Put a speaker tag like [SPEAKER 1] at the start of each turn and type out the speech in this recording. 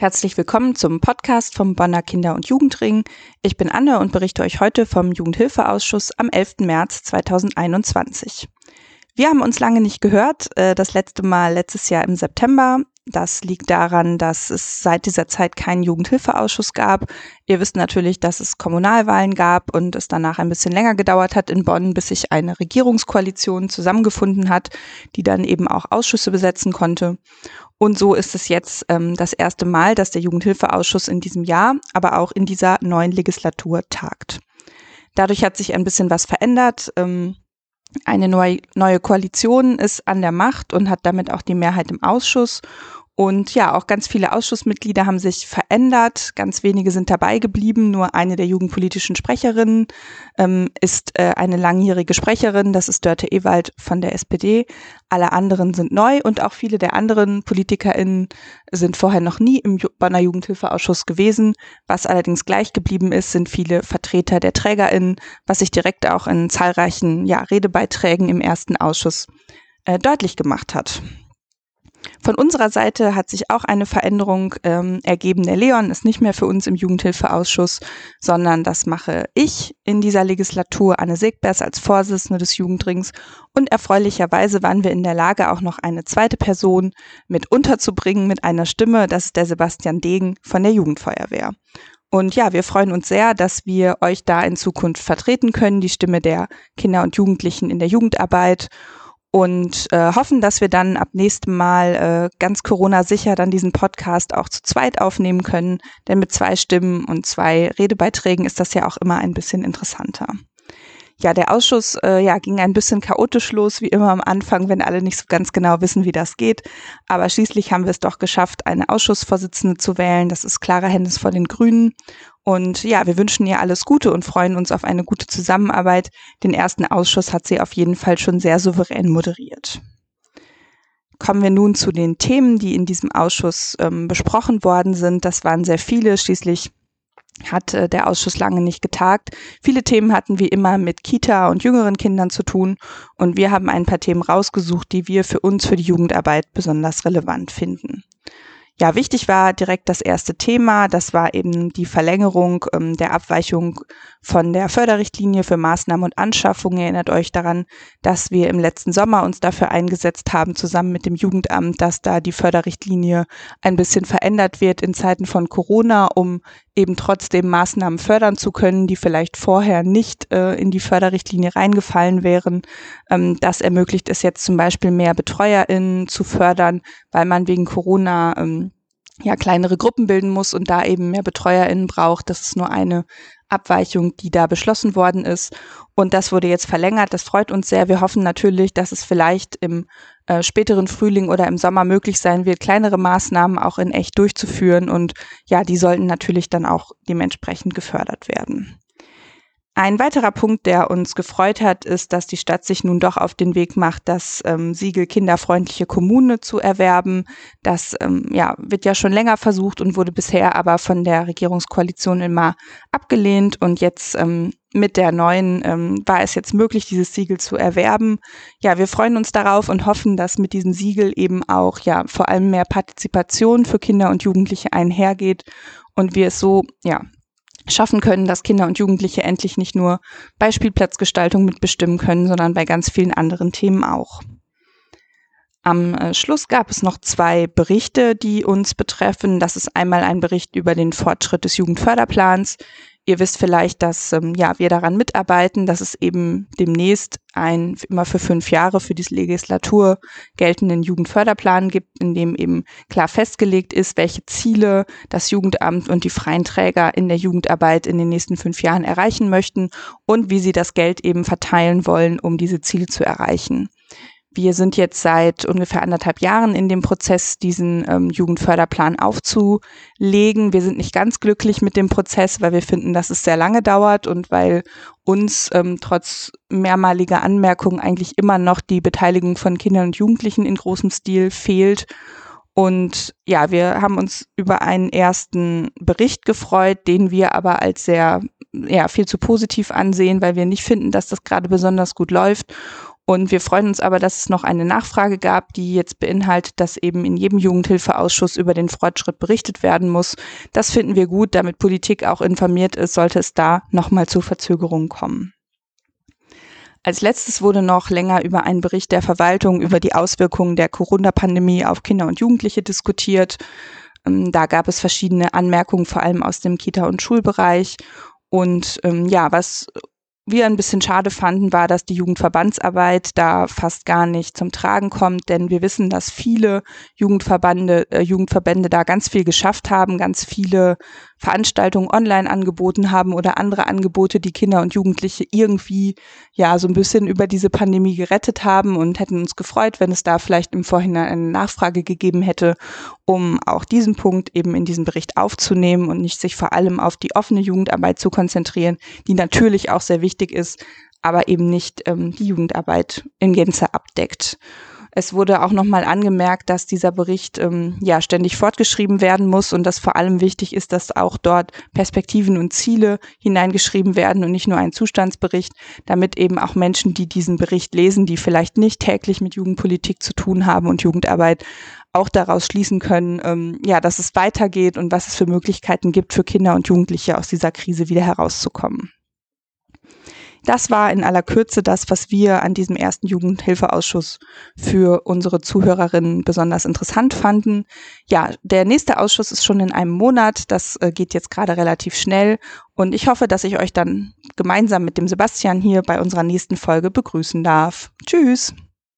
[SPEAKER 1] Herzlich willkommen zum Podcast vom Bonner Kinder- und Jugendring. Ich bin Anne und berichte euch heute vom Jugendhilfeausschuss am 11. März 2021. Wir haben uns lange nicht gehört, äh, das letzte Mal letztes Jahr im September. Das liegt daran, dass es seit dieser Zeit keinen Jugendhilfeausschuss gab. Ihr wisst natürlich, dass es Kommunalwahlen gab und es danach ein bisschen länger gedauert hat in Bonn, bis sich eine Regierungskoalition zusammengefunden hat, die dann eben auch Ausschüsse besetzen konnte. Und so ist es jetzt ähm, das erste Mal, dass der Jugendhilfeausschuss in diesem Jahr, aber auch in dieser neuen Legislatur tagt. Dadurch hat sich ein bisschen was verändert. Ähm, eine neue, Koalition ist an der Macht und hat damit auch die Mehrheit im Ausschuss. Und ja, auch ganz viele Ausschussmitglieder haben sich verändert. Ganz wenige sind dabei geblieben. Nur eine der jugendpolitischen Sprecherinnen ähm, ist äh, eine langjährige Sprecherin. Das ist Dörte Ewald von der SPD. Alle anderen sind neu und auch viele der anderen PolitikerInnen sind vorher noch nie im Bonner Jugendhilfeausschuss gewesen. Was allerdings gleich geblieben ist, sind viele Vertreter der TrägerInnen, was sich direkt auch in zahlreichen ja, Redebeiträgen im ersten Ausschuss äh, deutlich gemacht hat. Von unserer Seite hat sich auch eine Veränderung ähm, ergeben. Der Leon ist nicht mehr für uns im Jugendhilfeausschuss, sondern das mache ich in dieser Legislatur, Anne Segbers als Vorsitzende des Jugendrings. Und erfreulicherweise waren wir in der Lage, auch noch eine zweite Person mit unterzubringen mit einer Stimme. Das ist der Sebastian Degen von der Jugendfeuerwehr. Und ja, wir freuen uns sehr, dass wir euch da in Zukunft vertreten können, die Stimme der Kinder und Jugendlichen in der Jugendarbeit und äh, hoffen, dass wir dann ab nächstem Mal äh, ganz Corona-sicher dann diesen Podcast auch zu zweit aufnehmen können. Denn mit zwei Stimmen und zwei Redebeiträgen ist das ja auch immer ein bisschen interessanter. Ja, der Ausschuss äh, ja, ging ein bisschen chaotisch los, wie immer am Anfang, wenn alle nicht so ganz genau wissen, wie das geht. Aber schließlich haben wir es doch geschafft, eine Ausschussvorsitzende zu wählen. Das ist Clara Hennes von den Grünen. Und ja, wir wünschen ihr alles Gute und freuen uns auf eine gute Zusammenarbeit. Den ersten Ausschuss hat sie auf jeden Fall schon sehr souverän moderiert. Kommen wir nun zu den Themen, die in diesem Ausschuss ähm, besprochen worden sind. Das waren sehr viele. Schließlich hat äh, der Ausschuss lange nicht getagt. Viele Themen hatten wie immer mit Kita und jüngeren Kindern zu tun und wir haben ein paar Themen rausgesucht, die wir für uns für die Jugendarbeit besonders relevant finden. Ja, wichtig war direkt das erste Thema. Das war eben die Verlängerung ähm, der Abweichung von der Förderrichtlinie für Maßnahmen und Anschaffungen. Erinnert euch daran, dass wir im letzten Sommer uns dafür eingesetzt haben, zusammen mit dem Jugendamt, dass da die Förderrichtlinie ein bisschen verändert wird in Zeiten von Corona, um eben trotzdem Maßnahmen fördern zu können, die vielleicht vorher nicht äh, in die Förderrichtlinie reingefallen wären. Ähm, das ermöglicht es jetzt zum Beispiel mehr BetreuerInnen zu fördern, weil man wegen Corona ähm, ja kleinere Gruppen bilden muss und da eben mehr BetreuerInnen braucht. Das ist nur eine Abweichung, die da beschlossen worden ist. Und das wurde jetzt verlängert. Das freut uns sehr. Wir hoffen natürlich, dass es vielleicht im äh, späteren Frühling oder im Sommer möglich sein wird, kleinere Maßnahmen auch in echt durchzuführen. Und ja, die sollten natürlich dann auch dementsprechend gefördert werden. Ein weiterer Punkt, der uns gefreut hat, ist, dass die Stadt sich nun doch auf den Weg macht, das ähm, Siegel kinderfreundliche Kommune zu erwerben. Das ähm, ja, wird ja schon länger versucht und wurde bisher aber von der Regierungskoalition immer abgelehnt. Und jetzt ähm, mit der neuen ähm, war es jetzt möglich, dieses Siegel zu erwerben. Ja, wir freuen uns darauf und hoffen, dass mit diesem Siegel eben auch ja vor allem mehr Partizipation für Kinder und Jugendliche einhergeht und wir es so ja schaffen können, dass Kinder und Jugendliche endlich nicht nur bei Spielplatzgestaltung mitbestimmen können, sondern bei ganz vielen anderen Themen auch. Am äh, Schluss gab es noch zwei Berichte, die uns betreffen. Das ist einmal ein Bericht über den Fortschritt des Jugendförderplans, Ihr wisst vielleicht, dass ähm, ja, wir daran mitarbeiten, dass es eben demnächst ein immer für fünf Jahre für die Legislatur geltenden Jugendförderplan gibt, in dem eben klar festgelegt ist, welche Ziele das Jugendamt und die freien Träger in der Jugendarbeit in den nächsten fünf Jahren erreichen möchten und wie sie das Geld eben verteilen wollen, um diese Ziele zu erreichen. Wir sind jetzt seit ungefähr anderthalb Jahren in dem Prozess, diesen ähm, Jugendförderplan aufzulegen. Wir sind nicht ganz glücklich mit dem Prozess, weil wir finden, dass es sehr lange dauert und weil uns ähm, trotz mehrmaliger Anmerkungen eigentlich immer noch die Beteiligung von Kindern und Jugendlichen in großem Stil fehlt. Und ja, wir haben uns über einen ersten Bericht gefreut, den wir aber als sehr, ja, viel zu positiv ansehen, weil wir nicht finden, dass das gerade besonders gut läuft Und wir freuen uns aber, dass es noch eine Nachfrage gab, die jetzt beinhaltet, dass eben in jedem Jugendhilfeausschuss über den Fortschritt berichtet werden muss. Das finden wir gut, damit Politik auch informiert ist, sollte es da nochmal zu Verzögerungen kommen. Als letztes wurde noch länger über einen Bericht der Verwaltung über die Auswirkungen der Corona-Pandemie auf Kinder und Jugendliche diskutiert. Ähm, da gab es verschiedene Anmerkungen, vor allem aus dem Kita- und Schulbereich. Und ähm, ja, was wir ein bisschen schade fanden, war, dass die Jugendverbandsarbeit da fast gar nicht zum Tragen kommt, denn wir wissen, dass viele Jugendverbände, äh, Jugendverbände da ganz viel geschafft haben, ganz viele Veranstaltungen online angeboten haben oder andere Angebote, die Kinder und Jugendliche irgendwie ja so ein bisschen über diese Pandemie gerettet haben und hätten uns gefreut, wenn es da vielleicht im Vorhinein eine Nachfrage gegeben hätte, um auch diesen Punkt eben in diesen Bericht aufzunehmen und nicht sich vor allem auf die offene Jugendarbeit zu konzentrieren, die natürlich auch sehr wichtig ist, aber eben nicht ähm, die Jugendarbeit in Gänze abdeckt. Es wurde auch nochmal angemerkt, dass dieser Bericht ähm, ja ständig fortgeschrieben werden muss und dass vor allem wichtig ist, dass auch dort Perspektiven und Ziele hineingeschrieben werden und nicht nur ein Zustandsbericht, damit eben auch Menschen, die diesen Bericht lesen, die vielleicht nicht täglich mit Jugendpolitik zu tun haben und Jugendarbeit, auch daraus schließen können, ähm, ja, dass es weitergeht und was es für Möglichkeiten gibt für Kinder und Jugendliche aus dieser Krise wieder herauszukommen. Das war in aller Kürze das, was wir an diesem ersten Jugendhilfeausschuss für unsere Zuhörerinnen besonders interessant fanden. Ja, der nächste Ausschuss ist schon in einem Monat. Das äh, geht jetzt gerade relativ schnell. Und ich hoffe, dass ich euch dann gemeinsam mit dem Sebastian hier bei unserer nächsten Folge begrüßen darf. Tschüss!